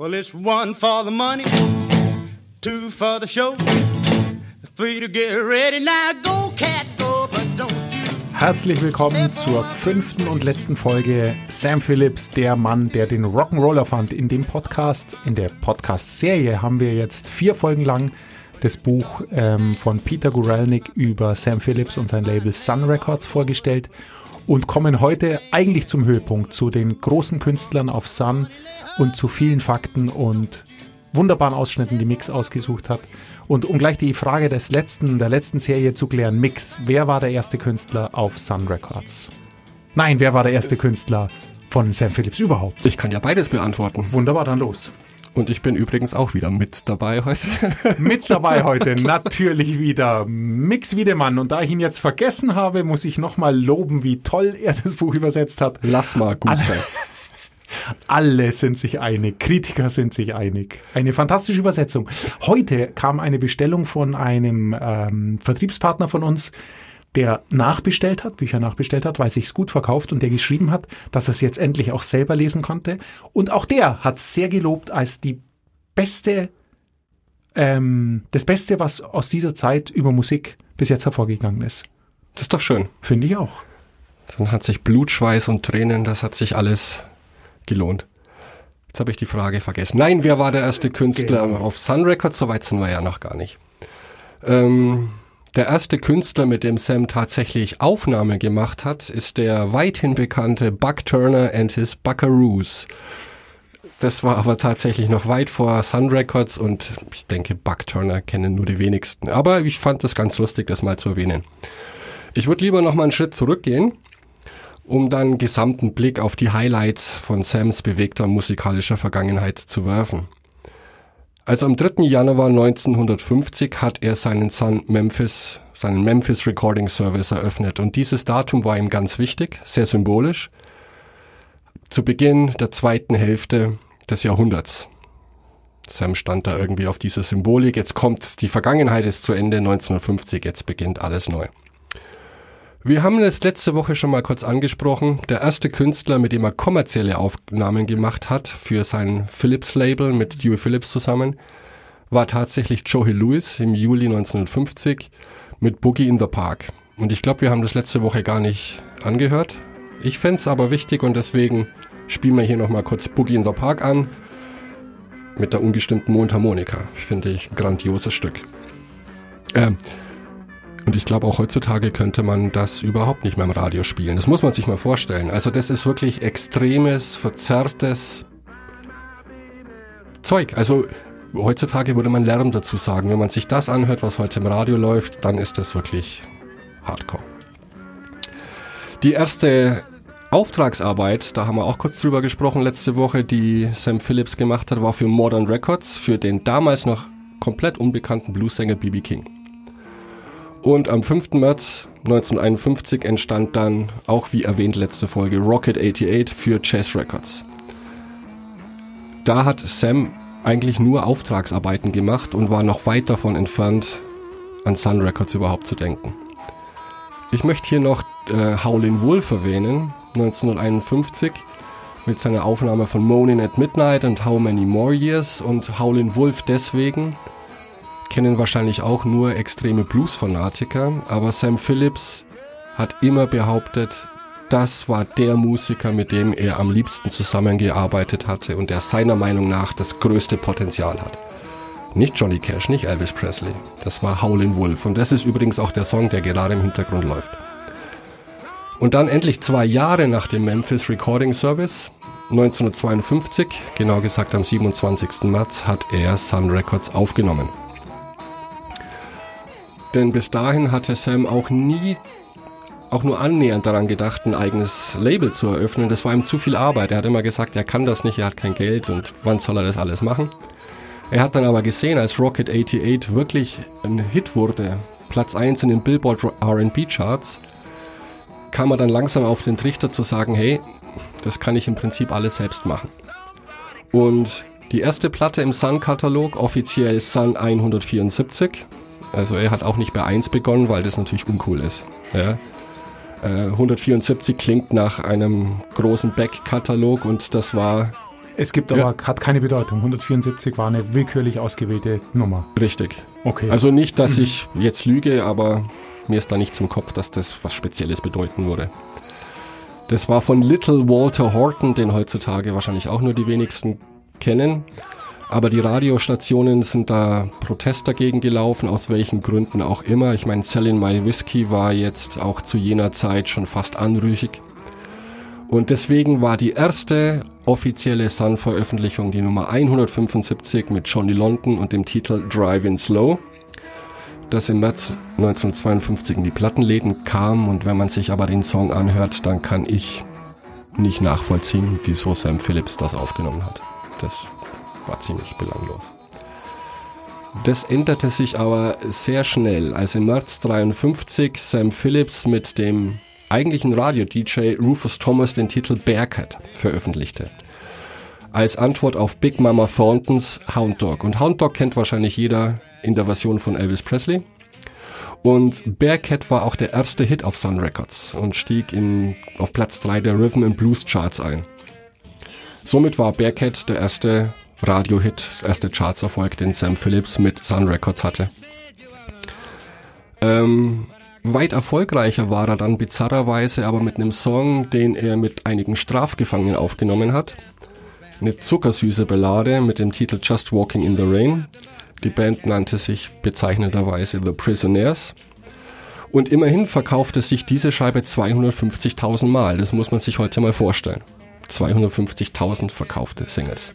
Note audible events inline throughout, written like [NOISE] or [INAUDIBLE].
Well, it's one for the money, two for the show, three to get ready. Now go, cat, go, but don't you. Herzlich willkommen zur fünften und letzten Folge Sam Phillips, der Mann, der den Rock'n'Roller fand. In dem Podcast, in der Podcast-Serie haben wir jetzt vier Folgen lang das Buch ähm, von Peter Guralnick über Sam Phillips und sein Label Sun Records vorgestellt und kommen heute eigentlich zum Höhepunkt, zu den großen Künstlern auf Sun und zu vielen Fakten und wunderbaren Ausschnitten, die Mix ausgesucht hat. Und um gleich die Frage des letzten, der letzten Serie zu klären, Mix, wer war der erste Künstler auf Sun Records? Nein, wer war der erste Künstler von Sam Phillips überhaupt? Ich kann ja beides beantworten. Wunderbar, dann los. Und ich bin übrigens auch wieder mit dabei heute. [LAUGHS] Mit dabei heute natürlich wieder Mix Wiedemann. Und da ich ihn jetzt vergessen habe, muss ich nochmal loben, wie toll er das Buch übersetzt hat. Lass mal gut sein. [LAUGHS] Alle sind sich einig, Kritiker sind sich einig. Eine fantastische Übersetzung. Heute kam eine Bestellung von einem ähm, Vertriebspartner von uns, der nachbestellt hat, Bücher nachbestellt hat, weil sich's gut verkauft und der geschrieben hat, dass er es jetzt endlich auch selber lesen konnte. Und auch der hat sehr gelobt als die beste, ähm, das Beste, was aus dieser Zeit über Musik bis jetzt hervorgegangen ist. Das ist doch schön. Finde ich auch. Dann hat sich Blut, Schweiß und Tränen, das hat sich alles gelohnt. Jetzt habe ich die Frage vergessen. Nein, wer war der erste Künstler Genau. auf Sun Records? So weit sind wir ja noch gar nicht. Ähm, der erste Künstler, mit dem Sam tatsächlich Aufnahme gemacht hat, ist der weithin bekannte Buck Turner and his Buckaroos. Das war aber tatsächlich noch weit vor Sun Records und ich denke, Buck Turner kennen nur die wenigsten. Aber ich fand das ganz lustig, das mal zu erwähnen. Ich würde lieber noch mal einen Schritt zurückgehen, um dann einen gesamten Blick auf die Highlights von Sams bewegter musikalischer Vergangenheit zu werfen. Also am 3. Januar 1950 hat er seinen Sun Memphis, seinen Memphis Recording Service eröffnet und dieses Datum war ihm ganz wichtig, sehr symbolisch. Zu Beginn der zweiten Hälfte des Jahrhunderts. Sam stand da irgendwie auf dieser Symbolik. Jetzt kommt die Vergangenheit ist zu Ende 1950, jetzt beginnt alles neu. Wir haben es letzte Woche schon mal kurz angesprochen. Der erste Künstler, mit dem er kommerzielle Aufnahmen gemacht hat für sein Philips-Label mit Dewey Phillips zusammen, war tatsächlich Joey Lewis im Juli 1950 mit Boogie in the Park. Und ich glaube, wir haben das letzte Woche gar nicht angehört. Ich fände es aber wichtig und deswegen spielen wir hier nochmal kurz Boogie in the Park an mit der ungestimmten Mundharmonika. Finde ich ein grandioses Stück. Ähm, und ich glaube, auch heutzutage könnte man das überhaupt nicht mehr im Radio spielen. Das muss man sich mal vorstellen. Also das ist wirklich extremes, verzerrtes Zeug. Also heutzutage würde man Lärm dazu sagen. Wenn man sich das anhört, was heute im Radio läuft, dann ist das wirklich Hardcore. Die erste Auftragsarbeit, da haben wir auch kurz drüber gesprochen letzte Woche, die Sam Phillips gemacht hat, war für Modern Records, für den damals noch komplett unbekannten Bluesänger B.B. King. Und am 5. März 1951 entstand dann, auch wie erwähnt letzte Folge, Rocket 88 für Chess Records. Da hat Sam eigentlich nur Auftragsarbeiten gemacht und war noch weit davon entfernt, an Sun Records überhaupt zu denken. Ich möchte hier noch äh, Howlin' Wolf erwähnen, 1951 mit seiner Aufnahme von Moaning at Midnight and How Many More Years und Howlin' Wolf deswegen, kennen wahrscheinlich auch nur extreme Blues-Fanatiker, aber Sam Phillips hat immer behauptet, das war der Musiker, mit dem er am liebsten zusammengearbeitet hatte und der seiner Meinung nach das größte Potenzial hat. Nicht Johnny Cash, nicht Elvis Presley. Das war Howlin' Wolf. Und das ist übrigens auch der Song, der gerade im Hintergrund läuft. Und dann endlich zwei Jahre nach dem Memphis Recording Service, 1952, genau gesagt am 27. März, hat er Sun Records aufgenommen. Denn bis dahin hatte Sam auch nie auch nur annähernd daran gedacht, ein eigenes Label zu eröffnen. Das war ihm zu viel Arbeit. Er hat immer gesagt, er kann das nicht, er hat kein Geld und wann soll er das alles machen? Er hat dann aber gesehen, als Rocket 88 wirklich ein Hit wurde, Platz 1 in den Billboard RB Charts, kam er dann langsam auf den Trichter zu sagen, hey, das kann ich im Prinzip alles selbst machen. Und die erste Platte im Sun-Katalog, offiziell Sun 174, also er hat auch nicht bei 1 begonnen, weil das natürlich uncool ist. Ja. Äh, 174 klingt nach einem großen Back-Katalog und das war Es gibt aber, ja. hat keine Bedeutung. 174 war eine willkürlich ausgewählte Nummer. Richtig. Okay. Also nicht, dass mhm. ich jetzt lüge, aber mir ist da nichts im Kopf, dass das was Spezielles bedeuten würde. Das war von Little Walter Horton, den heutzutage wahrscheinlich auch nur die wenigsten kennen. Aber die Radiostationen sind da Protest dagegen gelaufen, aus welchen Gründen auch immer. Ich meine, Selling My Whiskey war jetzt auch zu jener Zeit schon fast anrüchig. Und deswegen war die erste offizielle Sun-Veröffentlichung die Nummer 175 mit Johnny London und dem Titel Driving Slow, das im März 1952 in die Plattenläden kam. Und wenn man sich aber den Song anhört, dann kann ich nicht nachvollziehen, wieso Sam Phillips das aufgenommen hat. Das war ziemlich belanglos. Das änderte sich aber sehr schnell, als im März 1953 Sam Phillips mit dem eigentlichen Radio-DJ Rufus Thomas den Titel Bearcat veröffentlichte. Als Antwort auf Big Mama Thorntons Hound Dog. Und Hound Dog kennt wahrscheinlich jeder in der Version von Elvis Presley. Und Bearcat war auch der erste Hit auf Sun Records und stieg in, auf Platz 3 der Rhythm and Blues Charts ein. Somit war Bearcat der erste Radio-Hit, erste Chartserfolg, den Sam Phillips mit Sun Records hatte. Ähm, Weit erfolgreicher war er dann bizarrerweise aber mit einem Song, den er mit einigen Strafgefangenen aufgenommen hat. Eine zuckersüße Ballade mit dem Titel Just Walking in the Rain. Die Band nannte sich bezeichnenderweise The Prisoners. Und immerhin verkaufte sich diese Scheibe 250.000 Mal. Das muss man sich heute mal vorstellen. 250.000 verkaufte Singles.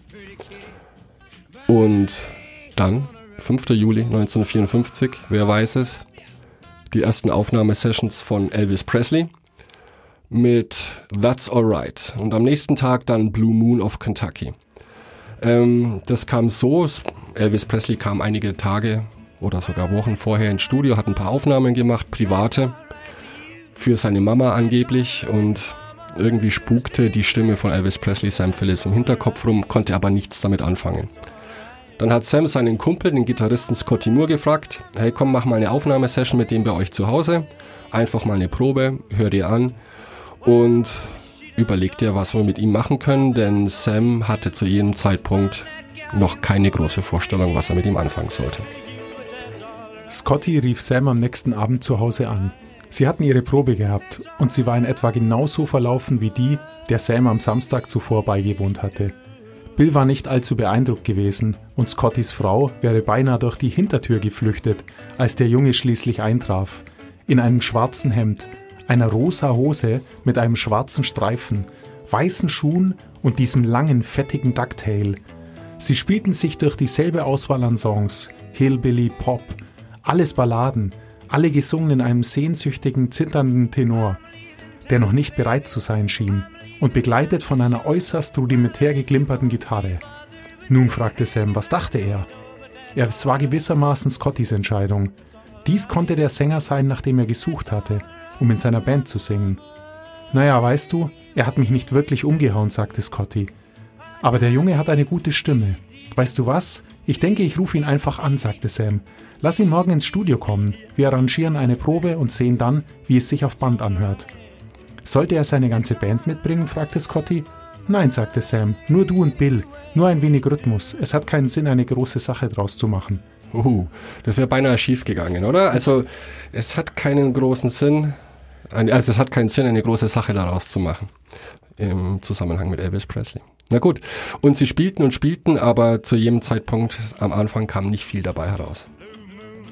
Und dann, 5. Juli 1954, wer weiß es, die ersten Aufnahmesessions von Elvis Presley mit That's Alright und am nächsten Tag dann Blue Moon of Kentucky. Ähm, das kam so, Elvis Presley kam einige Tage oder sogar Wochen vorher ins Studio, hat ein paar Aufnahmen gemacht, private, für seine Mama angeblich und irgendwie spukte die Stimme von Elvis Presley Sam Phillips im Hinterkopf rum, konnte aber nichts damit anfangen. Dann hat Sam seinen Kumpel, den Gitarristen Scotty Moore, gefragt, hey komm, mach mal eine Aufnahmesession mit dem bei euch zu Hause. Einfach mal eine Probe, hör dir an und überleg dir, was wir mit ihm machen können, denn Sam hatte zu jedem Zeitpunkt noch keine große Vorstellung, was er mit ihm anfangen sollte. Scotty rief Sam am nächsten Abend zu Hause an. Sie hatten ihre Probe gehabt und sie war in etwa genauso verlaufen wie die, der Sam am Samstag zuvor beigewohnt hatte. Bill war nicht allzu beeindruckt gewesen und Scottys Frau wäre beinahe durch die Hintertür geflüchtet, als der Junge schließlich eintraf. In einem schwarzen Hemd, einer rosa Hose mit einem schwarzen Streifen, weißen Schuhen und diesem langen, fettigen Ducktail. Sie spielten sich durch dieselbe Auswahl an Songs, Hillbilly, Pop, alles Balladen, alle gesungen in einem sehnsüchtigen, zitternden Tenor, der noch nicht bereit zu sein schien und begleitet von einer äußerst rudimentär geklimperten Gitarre. Nun fragte Sam, was dachte er? Es war gewissermaßen Scottys Entscheidung. Dies konnte der Sänger sein, nach dem er gesucht hatte, um in seiner Band zu singen. Naja, weißt du, er hat mich nicht wirklich umgehauen, sagte Scotty. Aber der Junge hat eine gute Stimme. Weißt du was? Ich denke, ich rufe ihn einfach an, sagte Sam. Lass ihn morgen ins Studio kommen. Wir arrangieren eine Probe und sehen dann, wie es sich auf Band anhört. Sollte er seine ganze Band mitbringen? fragte Scotty. Nein, sagte Sam, nur du und Bill, nur ein wenig Rhythmus. Es hat keinen Sinn, eine große Sache draus zu machen. Uh, das wäre beinahe schief gegangen, oder? Also, es hat keinen großen Sinn, also es hat keinen Sinn, eine große Sache daraus zu machen. Im Zusammenhang mit Elvis Presley. Na gut. Und sie spielten und spielten, aber zu jedem Zeitpunkt am Anfang kam nicht viel dabei heraus.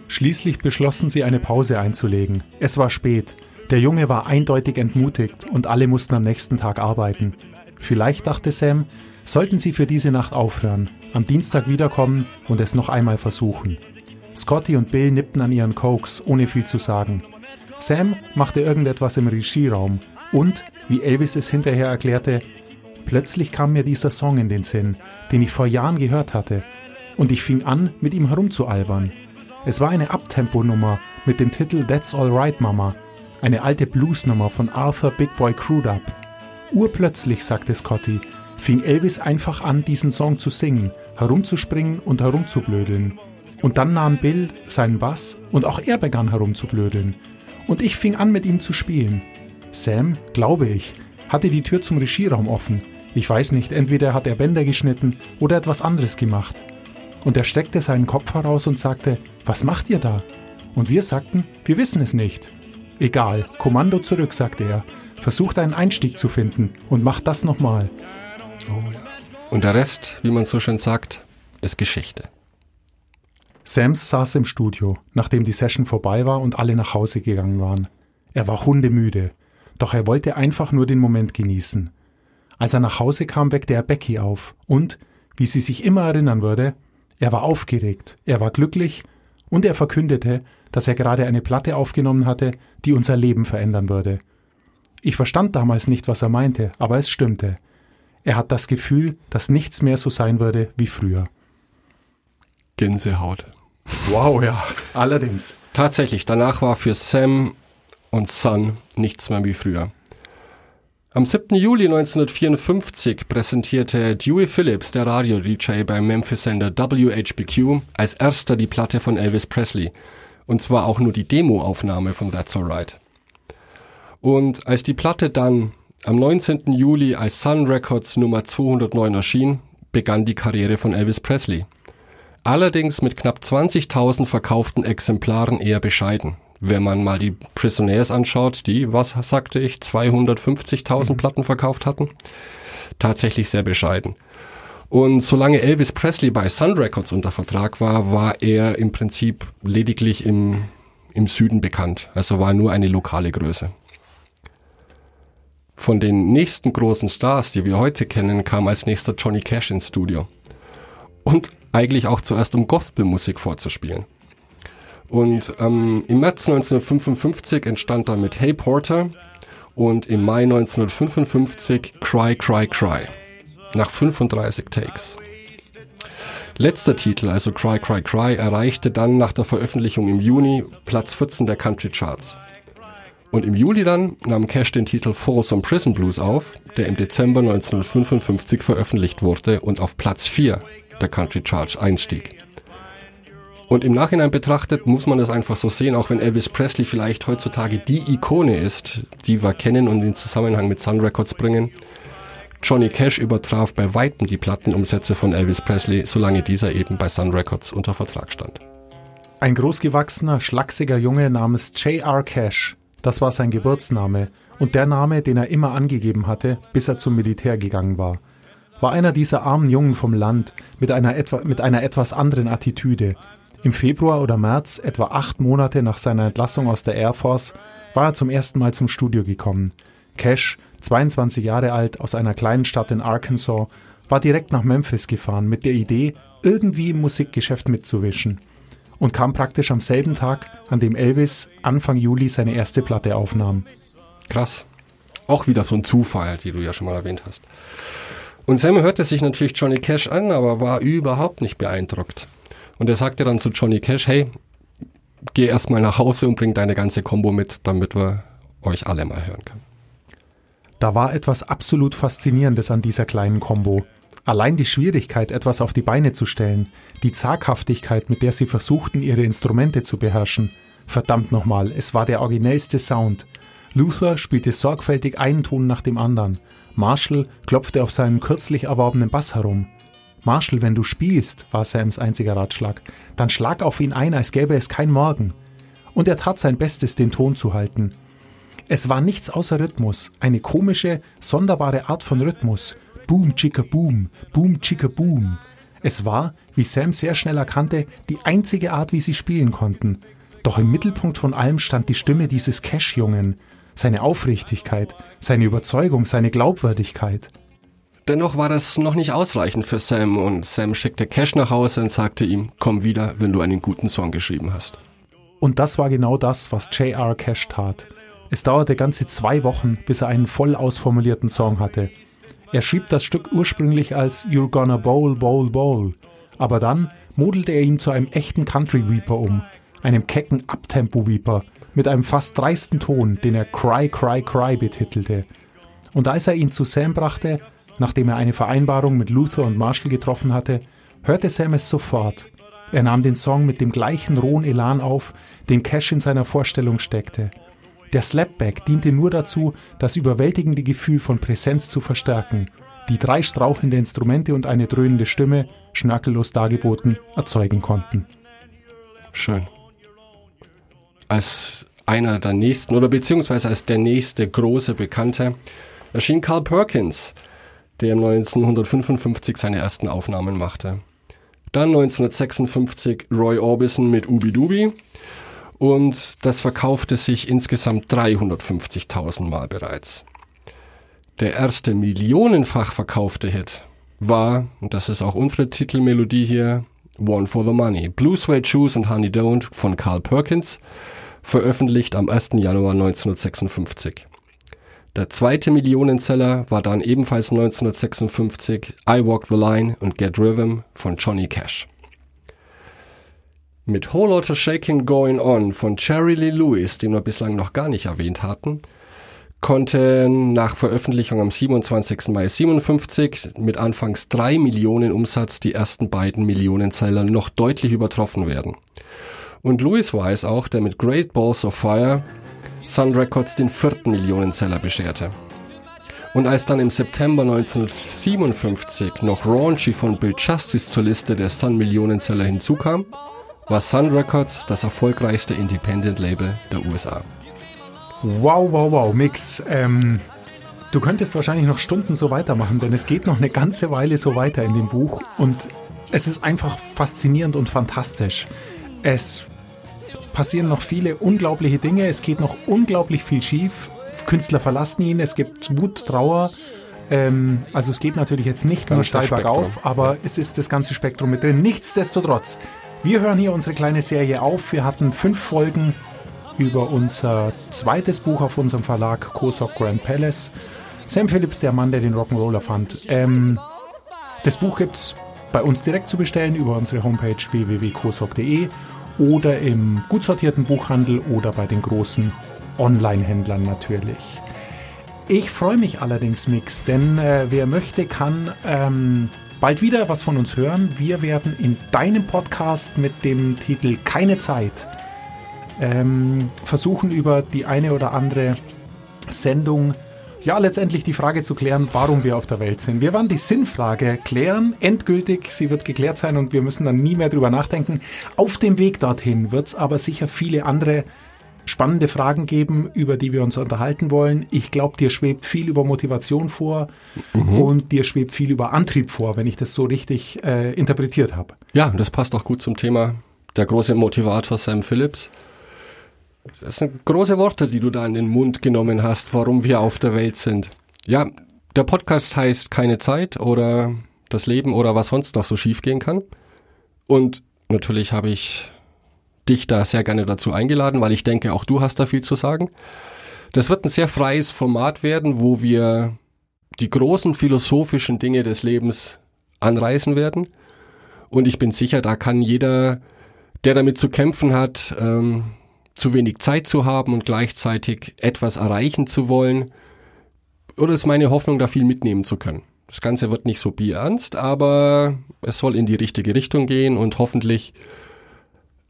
Schließlich beschlossen sie, eine Pause einzulegen. Es war spät. Der Junge war eindeutig entmutigt und alle mussten am nächsten Tag arbeiten. Vielleicht dachte Sam, sollten sie für diese Nacht aufhören, am Dienstag wiederkommen und es noch einmal versuchen. Scotty und Bill nippten an ihren Cokes, ohne viel zu sagen. Sam machte irgendetwas im Regieraum und, wie Elvis es hinterher erklärte, plötzlich kam mir dieser Song in den Sinn, den ich vor Jahren gehört hatte, und ich fing an, mit ihm herumzualbern. Es war eine Abtempo-Nummer mit dem Titel That's Alright Mama eine alte Bluesnummer von Arthur Big Boy Crudup. Urplötzlich, sagte Scotty, fing Elvis einfach an, diesen Song zu singen, herumzuspringen und herumzublödeln. Und dann nahm Bill seinen Bass und auch er begann herumzublödeln. Und ich fing an, mit ihm zu spielen. Sam, glaube ich, hatte die Tür zum Regieraum offen. Ich weiß nicht, entweder hat er Bänder geschnitten oder etwas anderes gemacht. Und er streckte seinen Kopf heraus und sagte, was macht ihr da? Und wir sagten, wir wissen es nicht. Egal, Kommando zurück, sagte er. Versucht einen Einstieg zu finden und macht das nochmal. Oh ja. Und der Rest, wie man so schön sagt, ist Geschichte. Sams saß im Studio, nachdem die Session vorbei war und alle nach Hause gegangen waren. Er war hundemüde, doch er wollte einfach nur den Moment genießen. Als er nach Hause kam, weckte er Becky auf und, wie sie sich immer erinnern würde, er war aufgeregt, er war glücklich und er verkündete, dass er gerade eine Platte aufgenommen hatte, die unser Leben verändern würde. Ich verstand damals nicht, was er meinte, aber es stimmte. Er hat das Gefühl, dass nichts mehr so sein würde wie früher. Gänsehaut. Wow, ja, allerdings. Tatsächlich, danach war für Sam und Son nichts mehr wie früher. Am 7. Juli 1954 präsentierte Dewey Phillips, der Radio-DJ beim Memphis-Sender WHBQ, als erster die Platte von Elvis Presley. Und zwar auch nur die Demo-Aufnahme von That's Alright. Und als die Platte dann am 19. Juli als Sun Records Nummer 209 erschien, begann die Karriere von Elvis Presley. Allerdings mit knapp 20.000 verkauften Exemplaren eher bescheiden wenn man mal die Prisoners anschaut, die, was sagte ich, 250.000 mhm. Platten verkauft hatten, tatsächlich sehr bescheiden. Und solange Elvis Presley bei Sun Records unter Vertrag war, war er im Prinzip lediglich im, im Süden bekannt. Also war nur eine lokale Größe. Von den nächsten großen Stars, die wir heute kennen, kam als nächster Johnny Cash ins Studio. Und eigentlich auch zuerst um Gospelmusik vorzuspielen. Und ähm, im März 1955 entstand dann mit Hey Porter und im Mai 1955 Cry, Cry, Cry. Nach 35 Takes. Letzter Titel, also Cry, Cry, Cry, erreichte dann nach der Veröffentlichung im Juni Platz 14 der Country Charts. Und im Juli dann nahm Cash den Titel Folsom Prison Blues auf, der im Dezember 1955 veröffentlicht wurde und auf Platz 4 der Country Charts einstieg. Und im Nachhinein betrachtet muss man das einfach so sehen, auch wenn Elvis Presley vielleicht heutzutage die Ikone ist, die wir kennen und in Zusammenhang mit Sun Records bringen. Johnny Cash übertraf bei weitem die Plattenumsätze von Elvis Presley, solange dieser eben bei Sun Records unter Vertrag stand. Ein großgewachsener, schlachsiger Junge namens J.R. Cash, das war sein Geburtsname und der Name, den er immer angegeben hatte, bis er zum Militär gegangen war. War einer dieser armen Jungen vom Land mit einer, etwa, mit einer etwas anderen Attitüde, im Februar oder März, etwa acht Monate nach seiner Entlassung aus der Air Force, war er zum ersten Mal zum Studio gekommen. Cash, 22 Jahre alt, aus einer kleinen Stadt in Arkansas, war direkt nach Memphis gefahren mit der Idee, irgendwie im Musikgeschäft mitzuwischen. Und kam praktisch am selben Tag, an dem Elvis Anfang Juli seine erste Platte aufnahm. Krass. Auch wieder so ein Zufall, die du ja schon mal erwähnt hast. Und Sam hörte sich natürlich Johnny Cash an, aber war überhaupt nicht beeindruckt. Und er sagte dann zu Johnny Cash, hey, geh erstmal nach Hause und bring deine ganze Combo mit, damit wir euch alle mal hören können. Da war etwas absolut Faszinierendes an dieser kleinen Combo. Allein die Schwierigkeit, etwas auf die Beine zu stellen, die Zaghaftigkeit, mit der sie versuchten, ihre Instrumente zu beherrschen. Verdammt nochmal, es war der originellste Sound. Luther spielte sorgfältig einen Ton nach dem anderen. Marshall klopfte auf seinem kürzlich erworbenen Bass herum. Marshall, wenn du spielst, war Sams einziger Ratschlag, dann schlag auf ihn ein, als gäbe es kein Morgen. Und er tat sein Bestes, den Ton zu halten. Es war nichts außer Rhythmus, eine komische, sonderbare Art von Rhythmus. Boom, chicka boom, boom, chicka boom. Es war, wie Sam sehr schnell erkannte, die einzige Art, wie sie spielen konnten. Doch im Mittelpunkt von allem stand die Stimme dieses Cash-Jungen, seine Aufrichtigkeit, seine Überzeugung, seine Glaubwürdigkeit. Dennoch war das noch nicht ausreichend für Sam und Sam schickte Cash nach Hause und sagte ihm, komm wieder, wenn du einen guten Song geschrieben hast. Und das war genau das, was J.R. Cash tat. Es dauerte ganze zwei Wochen, bis er einen voll ausformulierten Song hatte. Er schrieb das Stück ursprünglich als You're Gonna Bowl, Bowl, Bowl. Aber dann modelte er ihn zu einem echten Country Weeper um, einem kecken Uptempo Weeper mit einem fast dreisten Ton, den er Cry, Cry, Cry betitelte. Und als er ihn zu Sam brachte, Nachdem er eine Vereinbarung mit Luther und Marshall getroffen hatte, hörte Sam es sofort. Er nahm den Song mit dem gleichen rohen Elan auf, den Cash in seiner Vorstellung steckte. Der Slapback diente nur dazu, das überwältigende Gefühl von Präsenz zu verstärken. die drei strauchelnde Instrumente und eine dröhnende Stimme, schnörkellos dargeboten, erzeugen konnten. Schön. Als einer der nächsten oder beziehungsweise als der nächste große Bekannte erschien Carl Perkins, der 1955 seine ersten Aufnahmen machte. Dann 1956 Roy Orbison mit Ubi Dubi und das verkaufte sich insgesamt 350.000 Mal bereits. Der erste millionenfach verkaufte Hit war, und das ist auch unsere Titelmelodie hier, One for the Money, Blue Suede Shoes and Honey Don't von Carl Perkins, veröffentlicht am 1. Januar 1956. Der zweite Millionenseller war dann ebenfalls 1956 I Walk the Line und Get Rhythm von Johnny Cash. Mit Whole Lotta Shaking Going On von Jerry Lee Lewis, den wir bislang noch gar nicht erwähnt hatten, konnten nach Veröffentlichung am 27. Mai 57 mit anfangs 3 Millionen Umsatz die ersten beiden Millionenzeller noch deutlich übertroffen werden. Und Lewis war es auch, der mit Great Balls of Fire Sun Records den vierten Millionenzeller bescherte. Und als dann im September 1957 noch Raunchy von Bill Justice zur Liste der Sun Millionenzeller hinzukam, war Sun Records das erfolgreichste Independent-Label der USA. Wow, wow, wow, Mix. Ähm, du könntest wahrscheinlich noch Stunden so weitermachen, denn es geht noch eine ganze Weile so weiter in dem Buch und es ist einfach faszinierend und fantastisch. Es passieren noch viele unglaubliche Dinge, es geht noch unglaublich viel schief. Künstler verlassen ihn, es gibt Wut, Trauer. Ähm, also es geht natürlich jetzt nicht nur steil bergauf, aber es ist das ganze Spektrum mit drin. Nichtsdestotrotz, wir hören hier unsere kleine Serie auf. Wir hatten fünf Folgen über unser zweites Buch auf unserem Verlag Kosok Grand Palace. Sam Phillips, der Mann, der den Rock'n'Roller fand. Ähm, das Buch gibt es bei uns direkt zu bestellen über unsere Homepage www.kosok.de oder im gut sortierten Buchhandel oder bei den großen Online-Händlern natürlich. Ich freue mich allerdings, Mix, denn äh, wer möchte, kann ähm, bald wieder was von uns hören. Wir werden in deinem Podcast mit dem Titel Keine Zeit ähm, versuchen über die eine oder andere Sendung ja letztendlich die Frage zu klären, warum wir auf der Welt sind. Wir werden die Sinnfrage klären, endgültig, sie wird geklärt sein und wir müssen dann nie mehr drüber nachdenken. Auf dem Weg dorthin wird es aber sicher viele andere spannende Fragen geben, über die wir uns unterhalten wollen. Ich glaube, dir schwebt viel über Motivation vor mhm. und dir schwebt viel über Antrieb vor, wenn ich das so richtig äh, interpretiert habe. Ja, das passt auch gut zum Thema der große Motivator Sam Phillips. Das sind große Worte, die du da in den Mund genommen hast, warum wir auf der Welt sind. Ja, der Podcast heißt Keine Zeit oder das Leben oder was sonst noch so schiefgehen kann. Und natürlich habe ich dich da sehr gerne dazu eingeladen, weil ich denke, auch du hast da viel zu sagen. Das wird ein sehr freies Format werden, wo wir die großen philosophischen Dinge des Lebens anreißen werden. Und ich bin sicher, da kann jeder, der damit zu kämpfen hat, ähm, zu wenig Zeit zu haben und gleichzeitig etwas erreichen zu wollen, oder ist meine Hoffnung, da viel mitnehmen zu können. Das Ganze wird nicht so bierernst, aber es soll in die richtige Richtung gehen und hoffentlich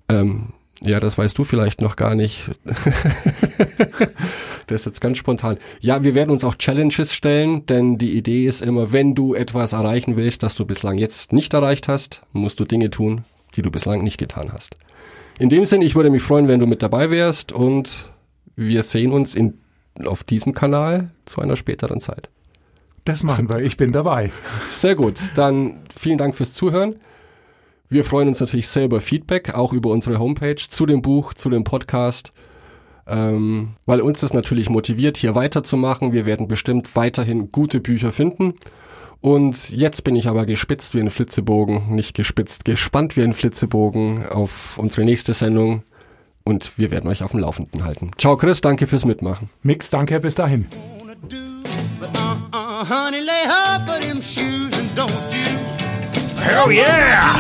ähm, ja, das weißt du vielleicht noch gar nicht. [LAUGHS] das ist jetzt ganz spontan. Ja, wir werden uns auch Challenges stellen, denn die Idee ist immer, wenn du etwas erreichen willst, das du bislang jetzt nicht erreicht hast, musst du Dinge tun, die du bislang nicht getan hast. In dem Sinn, ich würde mich freuen, wenn du mit dabei wärst und wir sehen uns in, auf diesem Kanal zu einer späteren Zeit. Das machen wir, ich bin dabei. Sehr gut, dann vielen Dank fürs Zuhören. Wir freuen uns natürlich sehr über Feedback, auch über unsere Homepage zu dem Buch, zu dem Podcast, ähm, weil uns das natürlich motiviert, hier weiterzumachen. Wir werden bestimmt weiterhin gute Bücher finden. Und jetzt bin ich aber gespitzt wie ein Flitzebogen, nicht gespitzt, gespannt wie ein Flitzebogen auf unsere nächste Sendung. Und wir werden euch auf dem Laufenden halten. Ciao Chris, danke fürs Mitmachen. Mix, danke, bis dahin. Hell yeah!